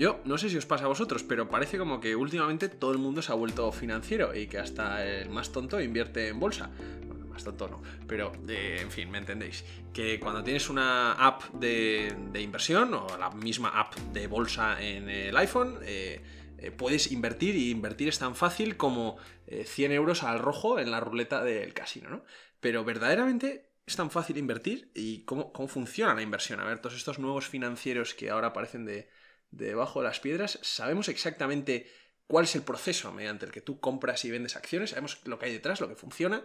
Yo no sé si os pasa a vosotros, pero parece como que últimamente todo el mundo se ha vuelto financiero y que hasta el más tonto invierte en bolsa. Bueno, más tonto no, pero eh, en fin, me entendéis. Que cuando tienes una app de, inversión o la misma app de bolsa en el iPhone, eh, eh, puedes invertir y invertir es tan fácil como eh, 100 euros al rojo en la ruleta del casino, ¿no? Pero verdaderamente es tan fácil invertir y cómo, cómo funciona la inversión. A ver, todos estos nuevos financieros que ahora aparecen de, debajo de las piedras, sabemos exactamente cuál es el proceso mediante el que tú compras y vendes acciones, sabemos lo que hay detrás, lo que funciona.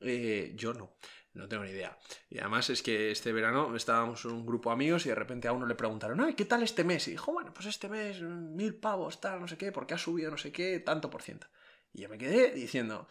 Eh, yo no, no tengo ni idea. Y además es que este verano estábamos un grupo de amigos y de repente a uno le preguntaron, ay, ¿qué tal este mes? Y dijo, bueno, pues este mes mil pavos, tal, no sé qué, porque ha subido no sé qué, tanto por ciento. Y yo me quedé diciendo,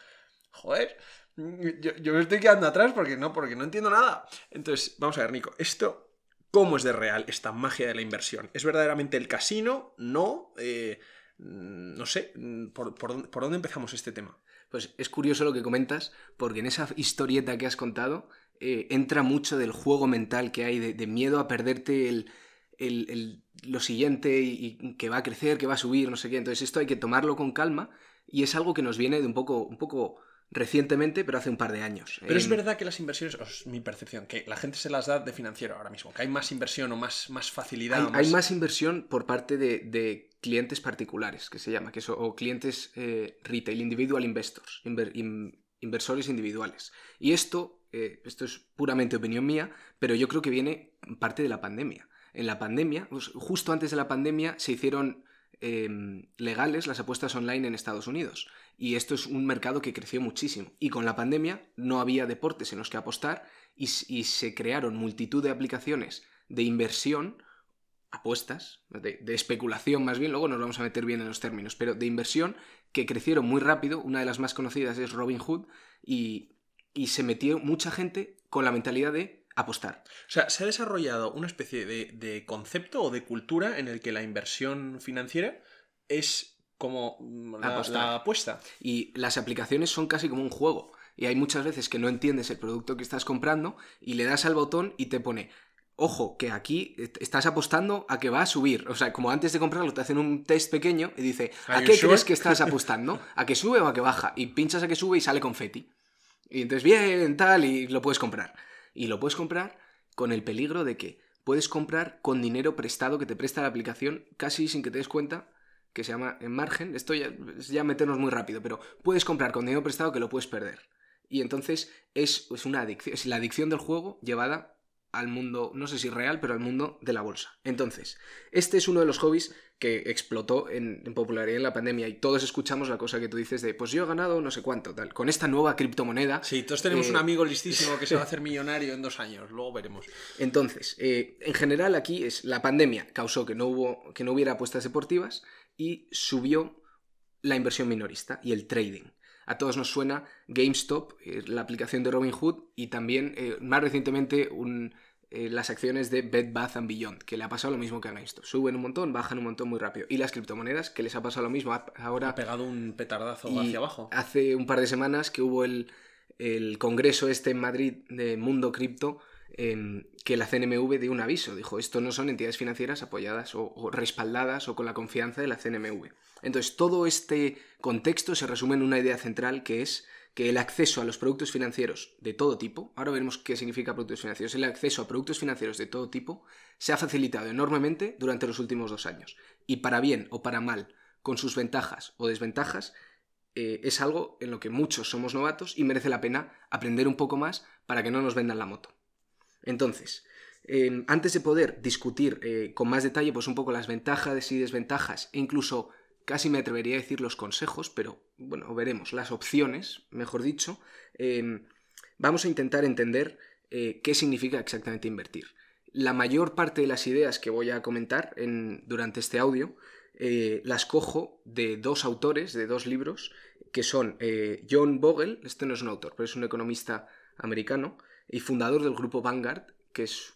joder, yo, yo me estoy quedando atrás porque no, porque no entiendo nada. Entonces, vamos a ver, Nico, esto ¿Cómo es de real esta magia de la inversión? ¿Es verdaderamente el casino? ¿No? Eh, no sé, ¿por, por, dónde empezamos este tema? Pues es curioso lo que comentas, porque en esa historieta que has contado eh, entra mucho del juego mental que hay, de, miedo a perderte el, el, el, lo siguiente y, y, que va a crecer, que va a subir, no sé qué. Entonces esto hay que tomarlo con calma y es algo que nos viene de un poco, un poco recientemente, pero hace un par de años. Pero es verdad que las inversiones, es mi percepción, que la gente se las da de financiero ahora mismo, que hay más inversión o más, más facilidad. Hay, más... hay más... inversión por parte de, de, clientes particulares, que se llama, que son, o clientes eh, retail, individual investors, inver, in, inversores individuales. Y esto, eh, esto es puramente opinión mía, pero yo creo que viene parte de la pandemia. En la pandemia, pues, justo antes de la pandemia, se hicieron eh, legales las apuestas online en Estados Unidos. Y esto es un mercado que creció muchísimo. Y con la pandemia no había deportes en los que apostar y, se crearon multitud de aplicaciones de inversión, apuestas, de, de, especulación más bien, luego nos vamos a meter bien en los términos, pero de inversión que crecieron muy rápido. Una de las más conocidas es Robinhood y, y se metió mucha gente con la mentalidad de apostar. O sea, se ha desarrollado una especie de, de concepto o de cultura en el que la inversión financiera es como la, la, apuesta. Y las aplicaciones son casi como un juego. Y hay muchas veces que no entiendes el producto que estás comprando y le das al botón y te pone, ojo, que aquí estás apostando a que va a subir. O sea, como antes de comprarlo te hacen un test pequeño y dice, ¿a qué sure? crees que estás apostando? ¿A que sube o a que baja? Y pinchas a que sube y sale confeti. Y entonces, bien, tal, y lo puedes comprar. Y lo puedes comprar con el peligro de que puedes comprar con dinero prestado que te presta la aplicación casi sin que te des cuenta que se llama en margen, esto ya, es ya meternos muy rápido, pero puedes comprar con dinero prestado que lo puedes perder. Y entonces es, es una adicción, es la adicción del juego llevada al mundo, no sé si real, pero al mundo de la bolsa. Entonces, este es uno de los hobbies que explotó en, en, popularidad en la pandemia y todos escuchamos la cosa que tú dices de, pues yo he ganado no sé cuánto, tal, con esta nueva criptomoneda. Sí, todos tenemos eh, un amigo listísimo que se va a hacer millonario en dos años, luego veremos. Entonces, eh, en general aquí es la pandemia causó que no, hubo, que no hubiera apuestas deportivas y subió la inversión minorista y el trading. A todos nos suena GameStop, eh, la aplicación de Robinhood, y también, eh, más recientemente, un, eh, las acciones de Bed Bath and Beyond, que le ha pasado lo mismo que a GameStop. Suben un montón, bajan un montón muy rápido. Y las criptomonedas, que les ha pasado lo mismo. Ahora, ha pegado un petardazo hacia abajo. Hace un par de semanas que hubo el, el congreso este en Madrid de Mundo Cripto, eh, que la CNMV dio un aviso. Dijo, esto no son entidades financieras apoyadas o, o, respaldadas o con la confianza de la CNMV. Entonces, todo este contexto se resume en una idea central que es que el acceso a los productos financieros de todo tipo, ahora veremos qué significa productos financieros, el acceso a productos financieros de todo tipo se ha facilitado enormemente durante los últimos dos años. Y para bien o para mal, con sus ventajas o desventajas, eh, es algo en lo que muchos somos novatos y merece la pena aprender un poco más para que no nos vendan la moto. Entonces, eh, antes de poder discutir eh, con más detalle pues un poco las ventajas y desventajas e incluso casi me atrevería a decir los consejos, pero bueno, veremos las opciones, mejor dicho, eh, vamos a intentar entender eh, qué significa exactamente invertir. La mayor parte de las ideas que voy a comentar en, durante este audio eh, las cojo de dos autores, de dos libros, que son John Bogle, este no es un autor, pero es un economista americano, y fundador del grupo Vanguard, que es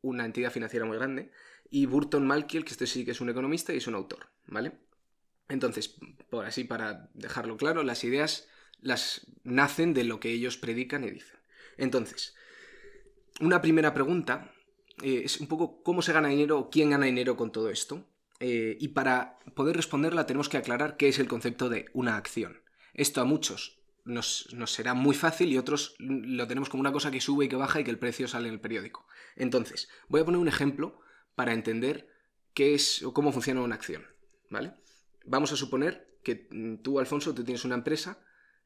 una entidad financiera muy grande, y Burton Malkiel, que este sí que es un economista y es un autor, ¿vale? Entonces, por así, para dejarlo claro, las ideas las nacen de lo que ellos predican y dicen. Entonces, una primera pregunta eh, es un poco cómo se gana dinero o quién gana dinero con todo esto. eh, y para poder responderla tenemos que aclarar qué es el concepto de una acción. Esto a muchos nos, nos, será muy fácil y otros lo tenemos como una cosa que sube y que baja y que el precio sale en el periódico. Entonces, voy a poner un ejemplo para entender qué es o cómo funciona una acción. ¿Vale? Vamos a suponer que mm, tú, Alfonso, tú tienes una empresa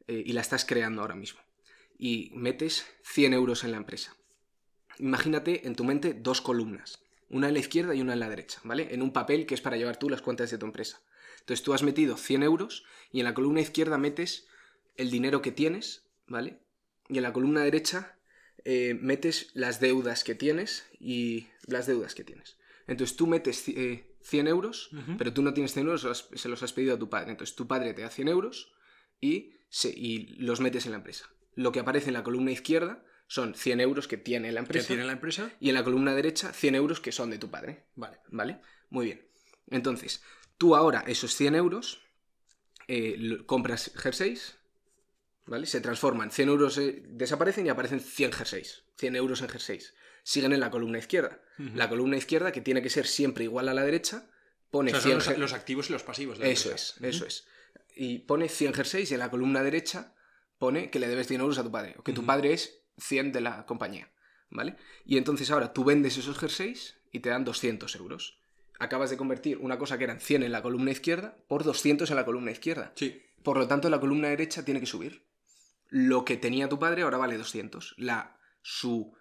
eh, y la estás creando ahora mismo. Y metes 100 euros en la empresa. Imagínate en tu mente dos columnas, una en la izquierda y una en la derecha, ¿vale? En un papel que es para llevar tú las cuentas de tu empresa. Entonces tú has metido 100 euros y en la columna izquierda metes el dinero que tienes, ¿vale? Y en la columna derecha eh, metes las deudas que tienes y las deudas que tienes. Entonces tú metes 100 eh, euros, pero tú no tienes 100 euros, se los has pedido a tu padre. Entonces tu padre te da 100 euros y, y los metes en la empresa. Lo que aparece en la columna izquierda son 100 euros que tiene la empresa. tiene la empresa? Y en la columna derecha 100 euros que son de tu padre. Vale. ¿Vale? Muy bien. Entonces, tú ahora esos 100 euros eh, compras jerseys, ¿vale? Se transforman. 100 euros eh, desaparecen y aparecen 100 jerseys. 100 euros en jerseys. Siguen en la columna izquierda. La columna izquierda, que tiene que ser siempre igual a la derecha, pone 100 los, activos y los pasivos. De eso es, eso es. Y pone 100 jerseys y en la columna derecha pone que le debes 100 euros a tu padre. O que tu padre es 100 de la compañía. ¿Vale? Y entonces ahora tú vendes esos jerseys y te dan 200 euros. Acabas de convertir una cosa que eran 100 en la columna izquierda por 200 en la columna izquierda. Sí. Por lo tanto, la columna derecha tiene que subir. Lo que tenía tu padre ahora vale 200. La, su,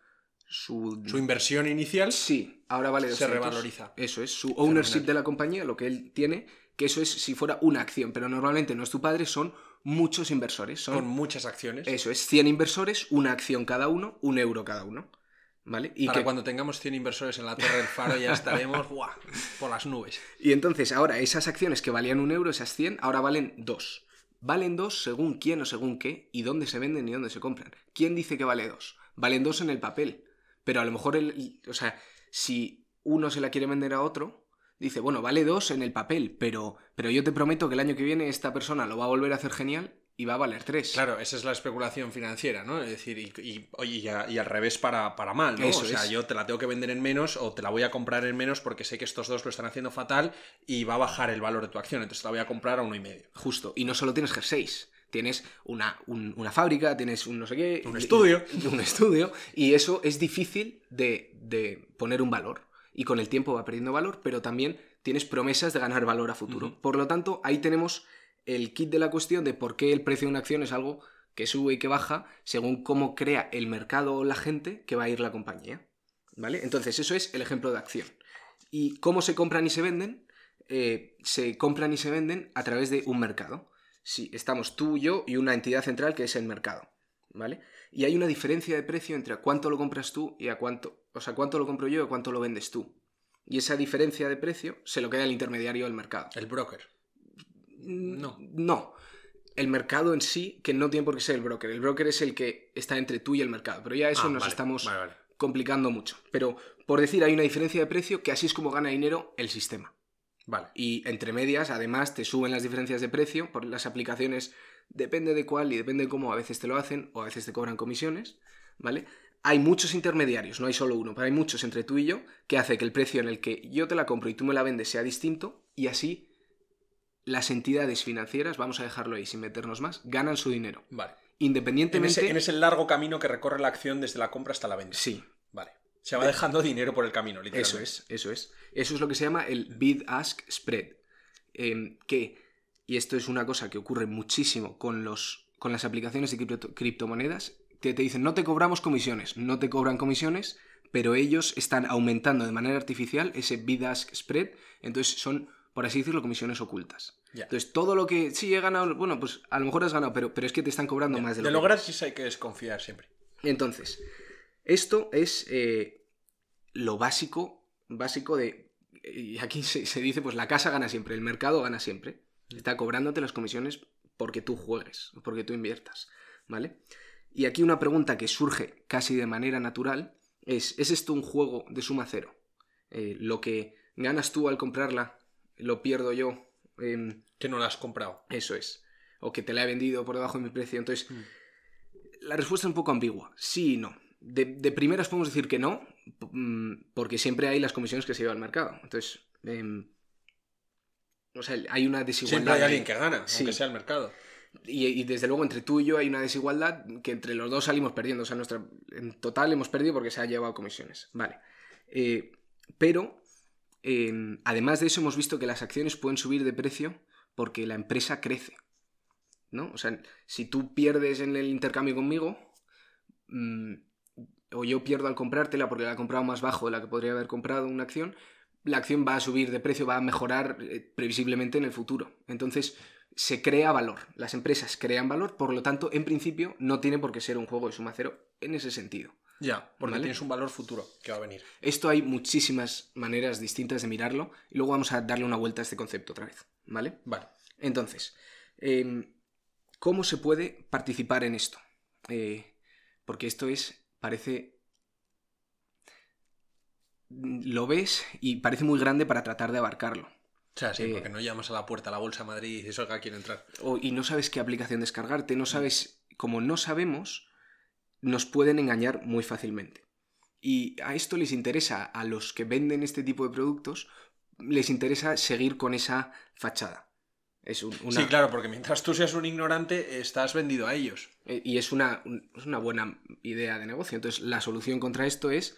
su, su inversión inicial sí, ahora vale 200. se revaloriza. Eso es, su ownership de la compañía, lo que él tiene, que eso es si fuera una acción, pero normalmente no es tu padre, son muchos inversores. Son, Con muchas acciones. Eso es, 100 inversores, una acción cada uno, un euro cada uno. ¿Vale? Y Para que cuando tengamos 100 inversores en la Torre del Faro ya estaremos por las nubes. Y entonces ahora esas acciones que valían un euro, esas 100, ahora valen dos. Valen dos según quién o según qué y dónde se venden y dónde se compran. ¿Quién dice que vale dos? Valen dos en el papel. Pero a lo mejor, el, o sea, si uno se la quiere vender a otro, dice, bueno, vale dos en el papel, pero, pero yo te prometo que el año que viene esta persona lo va a volver a hacer genial y va a valer tres. Claro, esa es la especulación financiera, ¿no? Es decir, y, y, al revés para, para mal, ¿no? o sea, yo te la tengo que vender en menos o te la voy a comprar en menos porque sé que estos dos lo están haciendo fatal y va a bajar el valor de tu acción, entonces te la voy a comprar a uno y medio. Justo, y no solo tienes jerseys, tienes una, una, fábrica, tienes un no sé qué... Un estudio. un estudio, y eso es difícil de, de poner un valor y con el tiempo va perdiendo valor, pero también tienes promesas de ganar valor a futuro. Por lo tanto, ahí tenemos el kit de la cuestión de por qué el precio de una acción es algo que sube y que baja según cómo crea el mercado o la gente que va a ir la compañía. ¿Vale? Entonces, eso es el ejemplo de acción. ¿Y cómo se compran y se venden? Eh, se compran y se venden a través de un mercado. Si estamos tú, yo y una entidad central que es el mercado. ¿Vale? Y hay una diferencia de precio entre a cuánto lo compras tú y a cuánto, o sea, cuánto lo compro yo y a cuánto lo vendes tú. Y esa diferencia de precio se lo queda el intermediario del mercado. El broker. No. No. El mercado en sí, que no tiene por qué ser el broker. El broker es el que está entre tú y el mercado. Pero ya eso ah, nos estamos complicando mucho. Pero por decir, hay una diferencia de precio que así es como gana dinero el sistema. Vale. Y entre medias, además, te suben las diferencias de precio por las aplicaciones depende de cuál y depende de cómo a veces te lo hacen o a veces te cobran comisiones, ¿vale? Hay muchos intermediarios, no hay solo uno, pero hay muchos entre tú y yo que hace que el precio en el que yo te la compro y tú me la vendes sea distinto y así las entidades financieras, vamos a dejarlo ahí sin meternos más, ganan su dinero. Vale. Independientemente... En ese, largo camino que recorre la acción desde la compra hasta la venta. Sí. Vale. Se va dejando dinero por el camino, literalmente. Eso es, eso es. Eso es lo que se llama el bid-ask spread. Em, que y esto es una cosa que ocurre muchísimo con, los, con las aplicaciones de criptomonedas, que te dicen no te cobramos comisiones, no te cobran comisiones, pero ellos están aumentando de manera artificial ese bid-ask spread, entonces son, por así decirlo, comisiones ocultas. Entonces todo lo que sí he ganado, bueno, pues a lo mejor has ganado, pero, pero es que te están cobrando más de lo De lo gratis hay que desconfiar siempre. Entonces, esto es eh, lo básico, básico de... Y aquí se, se dice, pues la casa gana siempre, el mercado gana siempre. Está cobrándote las comisiones porque tú juegues, porque tú inviertas, ¿vale? Y aquí una pregunta que surge casi de manera natural es, ¿es esto un juego de suma cero? Eh, lo que ganas tú al comprarla, lo pierdo yo. Que no la has comprado. Eso es. O que te la he vendido por debajo de mi precio. Entonces, mm. la respuesta es un poco ambigua. Sí y no. De, primeras podemos decir que no, mm, porque siempre hay las comisiones que se lleva al mercado. Entonces, em, O sea, hay una desigualdad. Siempre hay alguien que gana, Sí. aunque sea el mercado. Y, y desde luego entre tú y yo hay una desigualdad que entre los dos salimos perdiendo. O sea, nuestra, en total hemos perdido porque se ha llevado comisiones. Vale. Eh, pero, además de eso, hemos visto que las acciones pueden subir de precio porque la empresa crece. ¿No? O sea, si tú pierdes en el intercambio conmigo, mm, o yo pierdo al comprártela porque la he comprado más bajo de la que podría haber comprado una acción, la acción va a subir de precio, va a mejorar eh, previsiblemente en el futuro. Entonces, se crea valor. Las empresas crean valor, por lo tanto, en principio, no tiene por qué ser un juego de suma cero en ese sentido. Ya, porque Vale. tienes un valor futuro que va a venir. Esto hay muchísimas maneras distintas de mirarlo y luego vamos a darle una vuelta a este concepto otra vez, ¿vale? Vale. Entonces, em, ¿cómo se puede participar en esto? Eh, porque esto es, parece... Lo ves y parece muy grande para tratar de abarcarlo. O sea, sí, Eh, porque no llamas a la puerta a la Bolsa de Madrid y dices, oiga, quiero entrar. O- y no sabes qué aplicación descargarte, no sabes, como no sabemos, nos pueden engañar muy fácilmente. Y a esto les interesa, a los que venden este tipo de productos, les interesa seguir con esa fachada. Es un- una, Sí, claro, porque mientras tú seas un ignorante, estás vendido a ellos. eh, Y es una, un- es una buena idea de negocio. Entonces, la solución contra esto es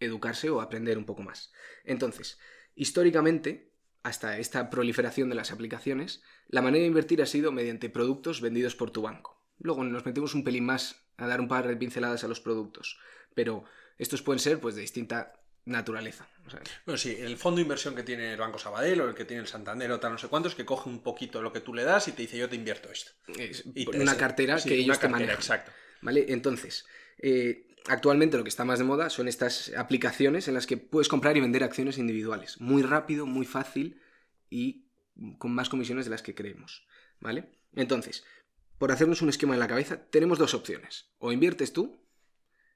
educarse o aprender un poco más. Entonces, históricamente, hasta esta proliferación de las aplicaciones, la manera de invertir ha sido mediante productos vendidos por tu banco. Luego nos metemos un pelín más a dar un par de pinceladas a los productos, pero estos pueden ser pues de distinta naturaleza. O sea, Bueno, sí, el fondo de inversión que tiene el Banco Sabadell o el que tiene el Santander o tal, no sé cuántos, que coge un poquito lo que tú le das y te dice, yo te invierto esto. es Y te- una cartera sí, que una ellos te cartera, manejan. Exacto. ¿Vale? Entonces, eh, actualmente lo que está más de moda son estas aplicaciones en las que puedes comprar y vender acciones individuales. Muy rápido, muy fácil y con más comisiones de las que creemos. ¿Vale? Entonces, por hacernos un esquema en la cabeza, tenemos dos opciones. O inviertes tú,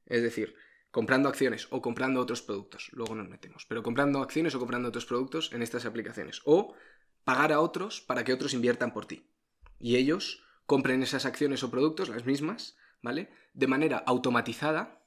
es decir, comprando acciones o comprando otros productos. Luego nos metemos. Pero comprando acciones o comprando otros productos en estas aplicaciones. O pagar a otros para que otros inviertan por ti. Y ellos compren esas acciones o productos, las mismas, ¿vale? De manera automatizada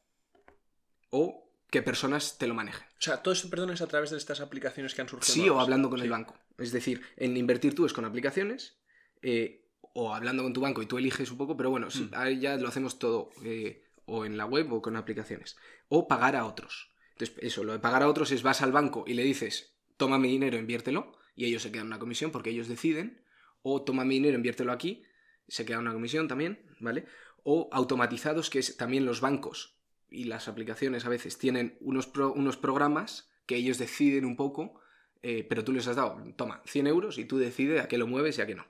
o que personas te lo manejen. O sea, todo esto, perdón, es a través de estas aplicaciones que han surgido. Sí, o hablando con Sí. el banco. Es decir, en invertir tú es con aplicaciones eh, o hablando con tu banco y tú eliges un poco, pero bueno, sí, Mm. ahí ya lo hacemos todo eh, o en la web o con aplicaciones. O pagar a otros. Entonces, eso, lo de pagar a otros es vas al banco y le dices, toma mi dinero, inviértelo, y ellos se quedan una comisión porque ellos deciden. O toma mi dinero, inviértelo aquí, se queda una comisión también, ¿vale? O automatizados, que es también los bancos y las aplicaciones a veces tienen unos, pro- unos programas que ellos deciden un poco, eh, pero tú les has dado, toma, 100 euros y tú decides a qué lo mueves y a qué no.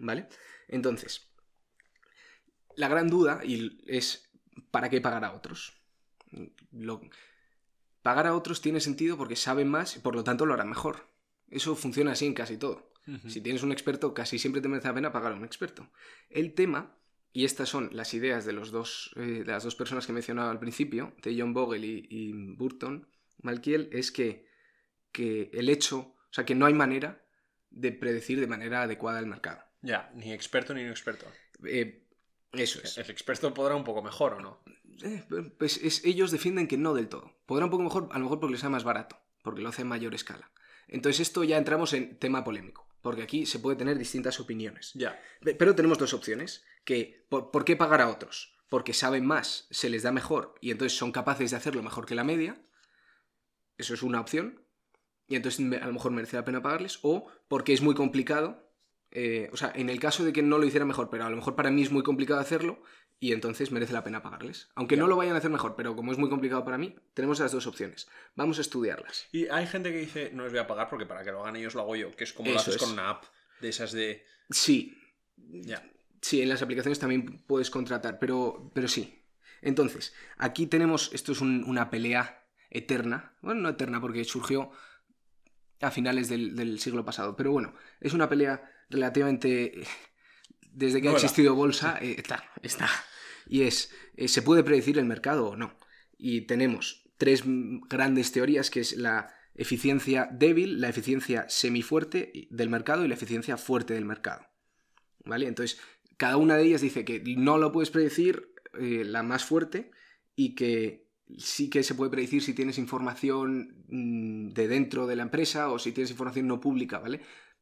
¿Vale? Entonces, la gran duda es, ¿para qué pagar a otros? Lo- pagar a otros tiene sentido porque saben más y por lo tanto lo harán mejor. Eso funciona así en casi todo. Si tienes un experto, casi siempre te merece la pena pagar a un experto. El tema, y estas son las ideas de, los dos, eh, de las dos personas que mencionaba al principio, de John Bogle y, y Burton Malkiel, es que, que el hecho, o sea, que no hay manera de predecir de manera adecuada el mercado. Ya, ni experto ni no experto. Eh, eso es. El experto podrá un poco mejor o no. Eh, pues es- ellos defienden que no del todo. Podrá un poco mejor, a lo mejor porque les sea más barato, porque lo hace en mayor escala. Entonces esto ya entramos en tema polémico, porque aquí se puede tener distintas opiniones. Ya. Pe- Pero tenemos dos opciones, que ¿por, por qué pagar a otros? Porque saben más, se les da mejor y entonces son capaces de hacerlo mejor que la media. Eso es una opción. Y entonces a lo mejor merece la pena pagarles. O porque es muy complicado. Eh, o sea, en el caso de que no lo hiciera mejor, pero a lo mejor para mí es muy complicado hacerlo y entonces merece la pena pagarles. Aunque Ya. no lo vayan a hacer mejor, pero como es muy complicado para mí, tenemos las dos opciones. Vamos a estudiarlas. Y hay gente que dice, no les voy a pagar porque para que lo hagan ellos lo hago yo, que es como lo Eso haces es. con una app de esas de... Sí, Ya. Sí, en las aplicaciones también puedes contratar, pero, pero sí. Entonces, aquí tenemos, esto es un- una pelea eterna, bueno, no eterna porque surgió a finales del, del siglo pasado, pero bueno, es una pelea relativamente, desde que ha existido bolsa, eh, está, está. Y es, eh, ¿se puede predecir el mercado o no? Y tenemos tres grandes teorías, que es la eficiencia débil, la eficiencia semifuerte del mercado y la eficiencia fuerte del mercado. ¿Vale? Entonces, cada una de ellas dice que no lo puedes predecir, eh, la más fuerte, y que sí que se puede predecir si tienes información mm, de dentro de la empresa o si tienes información no pública, ¿vale?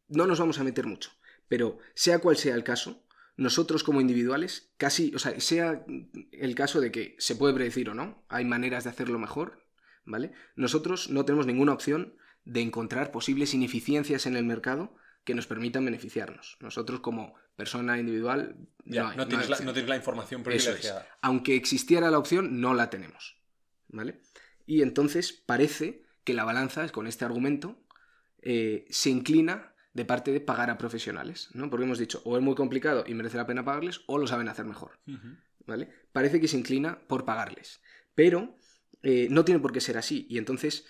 no nos vamos a meter mucho, pero sea cual sea el caso, nosotros como individuales, casi, o sea, sea el caso de que se puede predecir o no, hay maneras de hacerlo mejor, ¿vale? Nosotros no tenemos ninguna opción de encontrar posibles ineficiencias en el mercado que nos permitan beneficiarnos. Nosotros como persona individual no, tienes la, información privilegiada. Aunque existiera la opción, no la tenemos. ¿Vale? Y entonces parece que la balanza, con este argumento, eh, se inclina de parte de pagar a profesionales, ¿no? Porque hemos dicho, o es muy complicado y merece la pena pagarles, o lo saben hacer mejor, ¿vale? Parece que se inclina por pagarles, pero eh, no tiene por qué ser así, y entonces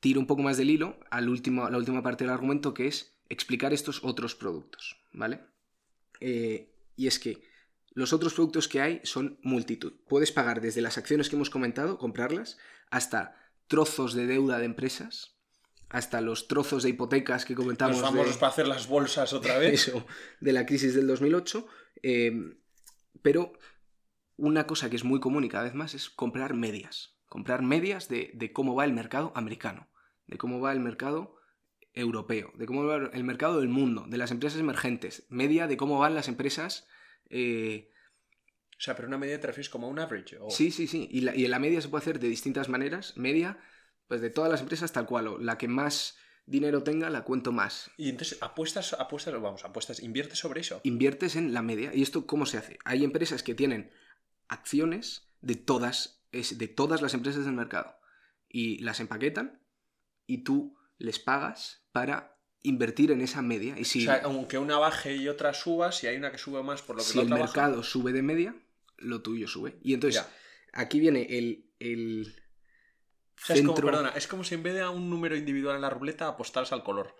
tiro un poco más del hilo a la última parte del argumento, que es explicar estos otros productos, ¿vale? Eh, y es que los otros productos que hay son multitud. Puedes pagar desde las acciones que hemos comentado, comprarlas, hasta trozos de deuda de empresas, hasta los trozos de hipotecas que comentamos. Los famosos para hacer las bolsas otra vez. Eso, de la crisis del 2008. Eh, pero una cosa que es muy común y cada vez más es comprar medias. Comprar medias de, cómo va el mercado americano, de cómo va el mercado europeo, de cómo va el mercado del mundo, de las empresas emergentes, media de cómo van las empresas... Eh, o sea, pero una media te refieres como a un average. Sí, sí, sí. Y, la, y la media se puede hacer de distintas maneras. Media pues de todas las empresas tal cual, o la que más dinero tenga la cuento más. Y entonces apuestas, apuestas, vamos, apuestas, inviertes sobre eso. Inviertes en la media. ¿Y esto cómo se hace? Hay empresas que tienen acciones de todas, de todas las empresas del mercado. Y las empaquetan y tú les pagas para invertir en esa media. Y si, o sea, aunque una baje y otra suba, si hay una que sube más por lo que si el mercado sube de media, lo tuyo sube. Y entonces, aquí viene el, es como, perdona, es como si en vez de a un número individual en la ruleta apostaras al color.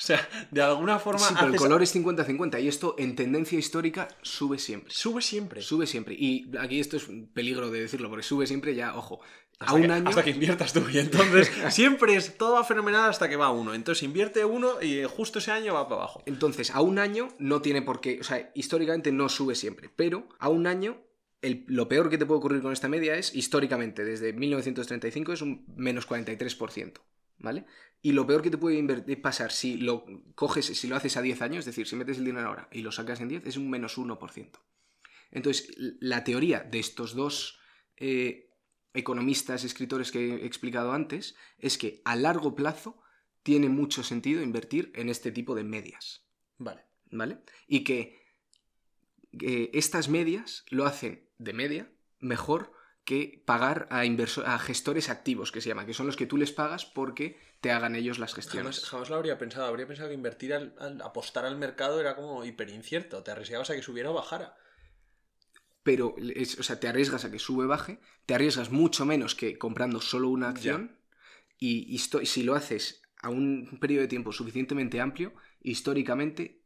O sea, de alguna forma. Sí, pero el color es 50-50 y esto en tendencia histórica sube siempre. Sube siempre. Sube siempre. Y aquí esto es un peligro de decirlo, porque sube siempre ya, ojo. a un año. Hasta que inviertas tú. Y entonces siempre es todo va fenomenal hasta que va uno. Entonces invierte uno y justo ese año va para abajo. Entonces, a un año no tiene por qué. O sea, históricamente no sube siempre. Pero a un año lo peor que te puede ocurrir con esta media es, históricamente, desde 1935 es un menos 43%, ¿vale? Y lo peor que te puede pasar si lo coges, si lo haces a 10 años, es decir, si metes el dinero ahora y lo sacas en 10, es un menos 1%. Entonces, la teoría de estos dos eh, economistas, escritores que he explicado antes, es que a largo plazo tiene mucho sentido invertir en este tipo de medias. Vale. ¿Vale? Y que estas medias lo hacen de media mejor que pagar a, a gestores activos, que se llama, que son los que tú les pagas porque te hagan ellos las gestiones. Jamás, lo habría pensado. Habría pensado que invertir al, apostar al mercado era como hiperincierto. Te arriesgabas a que subiera o bajara. Pero, o sea, te arriesgas a que sube o baje, te arriesgas mucho menos que comprando solo una acción. Y, y si lo haces a un periodo de tiempo suficientemente amplio, históricamente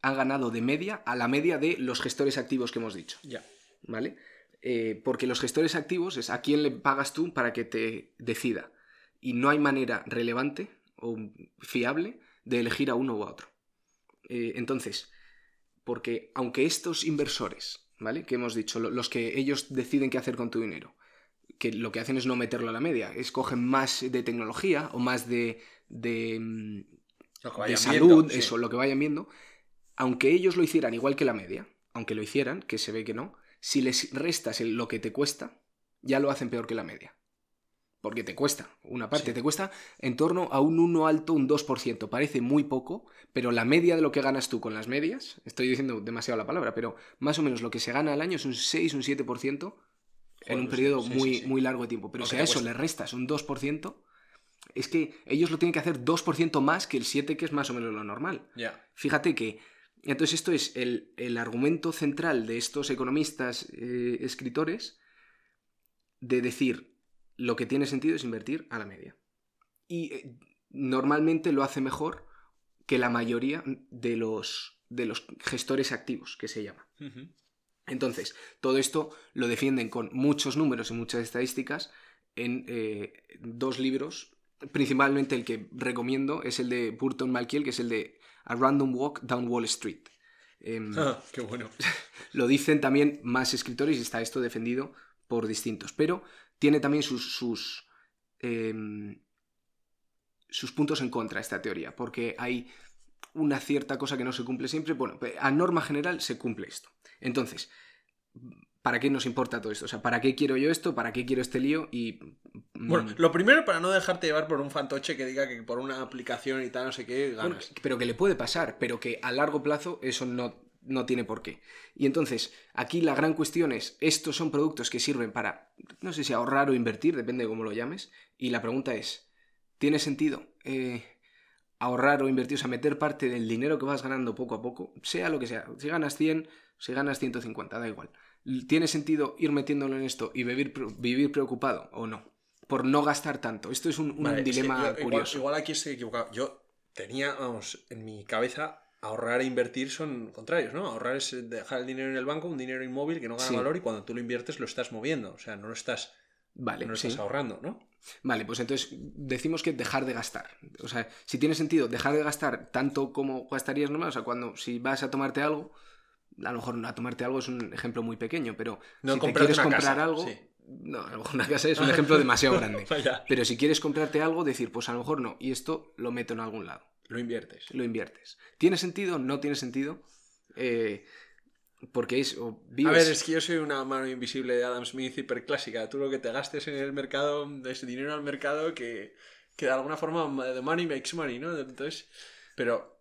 ha ganado de media a la media de los gestores activos que hemos dicho. Ya. ¿Vale? Eh, porque los gestores activos es a quién le pagas tú para que te decida. Y no hay manera relevante o fiable de elegir a uno u a otro. Eh, entonces, porque aunque estos inversores, ¿vale? Que hemos dicho, los que ellos deciden qué hacer con tu dinero, que lo que hacen es no meterlo a la media, escogen más de tecnología o más de, de, mm, salud, eso, lo que vayan viendo, aunque ellos lo hicieran igual que la media, aunque lo hicieran, que se ve que no, si les restas lo que te cuesta, ya lo hacen peor que la media. Porque te cuesta, una parte, te cuesta en torno a un 1 alto, un 2%. Parece muy poco, pero la media de lo que ganas tú con las medias, estoy diciendo demasiado la palabra, pero más o menos lo que se gana al año es un 6, un 7% en un periodo muy, muy largo de tiempo. Pero si a eso le restas un 2%, es que ellos lo tienen que hacer 2% más que el 7%, que es más o menos lo normal. Fíjate que entonces esto es el, argumento central de estos economistas eh, escritores de decir lo que tiene sentido es invertir a la media. Y eh, normalmente lo hace mejor que la mayoría de los, de los gestores activos, que se llama. Entonces, todo esto lo defienden con muchos números y muchas estadísticas en eh, dos libros. Principalmente el que recomiendo es el de Burton Malkiel, que es el de a Random Walk Down Wall Street. Em, ah, qué bueno. lo dicen también más escritores y está esto defendido por distintos. Pero tiene también sus. sus em, sus puntos en contra esta teoría, porque hay una cierta cosa que no se cumple siempre. Bueno, a norma general se cumple esto. Entonces, ¿para qué nos importa todo esto? O sea, ¿para qué quiero yo esto? ¿Para qué quiero este lío? Y. mm, bueno, lo primero, para no dejarte llevar por un fantoche que diga que por una aplicación y tal, no sé qué, ganas. Bueno, pero que le puede pasar, pero que a largo plazo eso no, no tiene por qué. Y entonces, aquí la gran cuestión es, estos son productos que sirven para, no sé si ahorrar o invertir, depende de cómo lo llames, y la pregunta es, ¿tiene sentido eh, ahorrar o invertir, o sea, meter parte del dinero que vas ganando poco a poco, sea lo que sea, si ganas 100, si ganas 150, da igual. ¿Tiene sentido ir metiéndolo en esto y vivir, vivir preocupado o no? Por no gastar tanto. Esto es un, un Vale, es que dilema curioso. Igual, igual aquí estoy equivocado. Yo tenía, vamos, en mi cabeza, ahorrar e invertir son contrarios, ¿no? Ahorrar es dejar el dinero en el banco, un dinero inmóvil que no gana Sí. valor y cuando tú lo inviertes lo estás moviendo. O sea, no lo estás, Vale, no lo sí. estás ahorrando, ¿no? Vale, pues entonces decimos que dejar de gastar. O sea, si tiene sentido dejar de gastar tanto como gastarías normal, o sea, cuando si vas a tomarte algo, a lo mejor a tomarte algo es un ejemplo muy pequeño, pero No si te quieres comprar casa, algo, sí. no, a lo mejor una casa es un ejemplo demasiado grande. Pero si quieres comprarte algo, decir, pues a lo mejor no, y esto lo meto en algún lado, Lo inviertes. lo inviertes. ¿Tiene sentido? ¿No tiene sentido? Eh, porque es... o A ver, es que yo soy una mano invisible de Adam Smith hiperclásica. Tú lo que te gastes en el mercado, es dinero al mercado que, que de alguna forma the money makes money, ¿no? Entonces, pero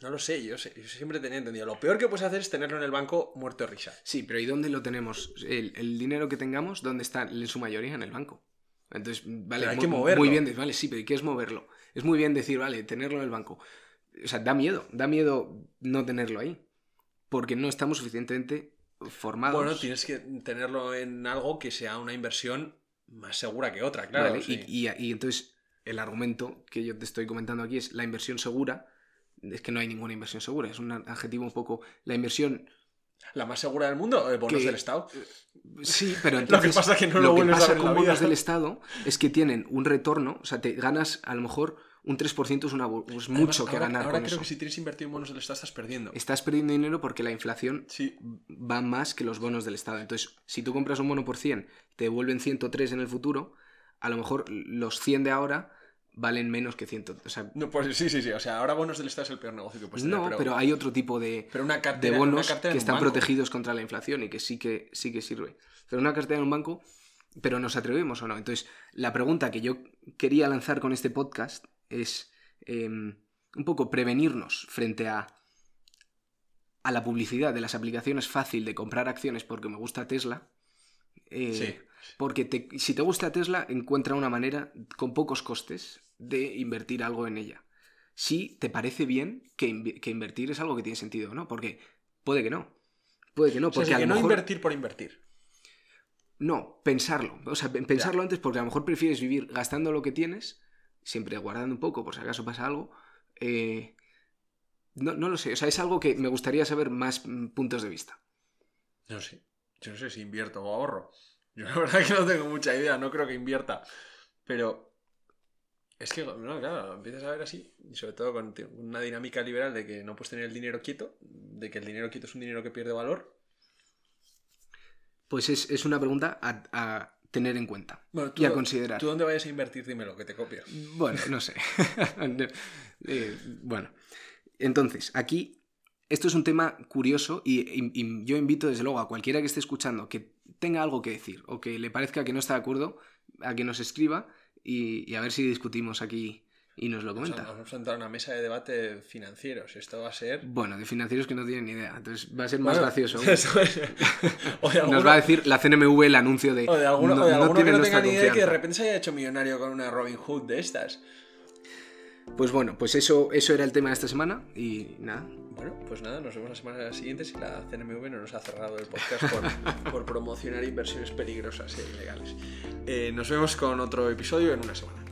no lo sé, yo, sé, yo siempre tenía entendido. Lo peor que puedes hacer es tenerlo en el banco muerto de risa. Sí, pero ¿y dónde lo tenemos? El, el dinero que tengamos, ¿dónde está en su mayoría? En el banco. Entonces, vale, Pero hay muy, que moverlo. muy bien, vale, sí, pero ¿y qué es moverlo? Es muy bien decir, vale, tenerlo en el banco. O sea, da miedo, da miedo no tenerlo ahí. Porque no estamos suficientemente formados. Bueno, tienes que tenerlo en algo que sea una inversión más segura que otra, claro. Vale, sí. y, y- y entonces el argumento que yo te estoy comentando aquí es la inversión segura. Es que no hay ninguna inversión segura, es un adjetivo un poco... La inversión... La más segura del mundo, eh, bonos Que- del Estado. Sí, pero Lo que entonces... pasa es que no lo lo que vuelves a pasa ver con bonos del Estado es que tienen un retorno, o sea, te ganas a lo mejor un 3% es, una, es mucho que ganar ahora con creo eso. que si tienes invertido en bonos del Estado estás perdiendo. Estás perdiendo dinero porque la inflación Sí, va más que los bonos del Estado. Entonces, si tú compras un bono por 100, te devuelven 103 en el futuro, a lo mejor los 100 de ahora valen menos que 100. O sea, no, pues sí, sí, sí. O sea, ahora bonos del Estado es el peor negocio que puedes tener. no, pero, hay otro tipo de, pero una de cartera, una bonos cartera que están protegidos contra la inflación y que sí que sí que sirve. Pero una cartera en un banco, pero nos atrevemos o no. Entonces, la pregunta que yo quería lanzar con este podcast es em, un poco prevenirnos frente a a la publicidad de las aplicaciones fácil de comprar acciones porque me gusta Tesla. eh, Sí. Porque te- si te gusta Tesla, encuentra una manera con pocos costes de invertir algo en ella. Si te parece bien que, invertir es algo que tiene sentido, ¿no? Porque puede que no. Puede que no, O sea, porque a que lo no mejor... invertir por invertir. No, pensarlo. O sea, pe- pensarlo antes porque a lo mejor prefieres vivir gastando lo que tienes, siempre guardando un poco por si acaso pasa algo. eh, no, no lo sé. O sea, es algo que me gustaría saber más mm, puntos de vista. No sé. Yo no sé si invierto o ahorro. Yo la verdad que no tengo mucha idea, no creo que invierta. Pero es que, no, claro, empiezas a ver así, y sobre todo con una dinámica liberal de que no puedes tener el dinero quieto, de que el dinero quieto es un dinero que pierde valor. Pues es, es una pregunta a, a tener en cuenta Bueno, y a considerar. ¿Tú dónde vayas a invertir? Dímelo, que te copio. Bueno, no sé. Eh, bueno, entonces, aquí, esto es un tema curioso y, y- y yo invito desde luego a cualquiera que esté escuchando que tenga algo que decir o que le parezca que no está de acuerdo, a que nos escriba y, y a ver si discutimos aquí y nos lo O sea, comenta. vamos a entrar a una mesa de debate financieros. Esto va a ser. Bueno, de financieros que no tienen ni idea, entonces va a ser más Bueno, gracioso. eso es. o de Nos va a decir la CNMV el anuncio de... o de alguno, no, o de no alguno que tienen no tenga ni idea que de repente se haya hecho millonario con una Robin Hood de estas. Pues bueno, pues eso, eso era el tema de esta semana y nada. Bueno, pues nada, nos vemos la semana siguiente si la CNMV no nos ha cerrado el podcast por, por promocionar inversiones peligrosas e ilegales. Eh, nos vemos con otro episodio en una semana.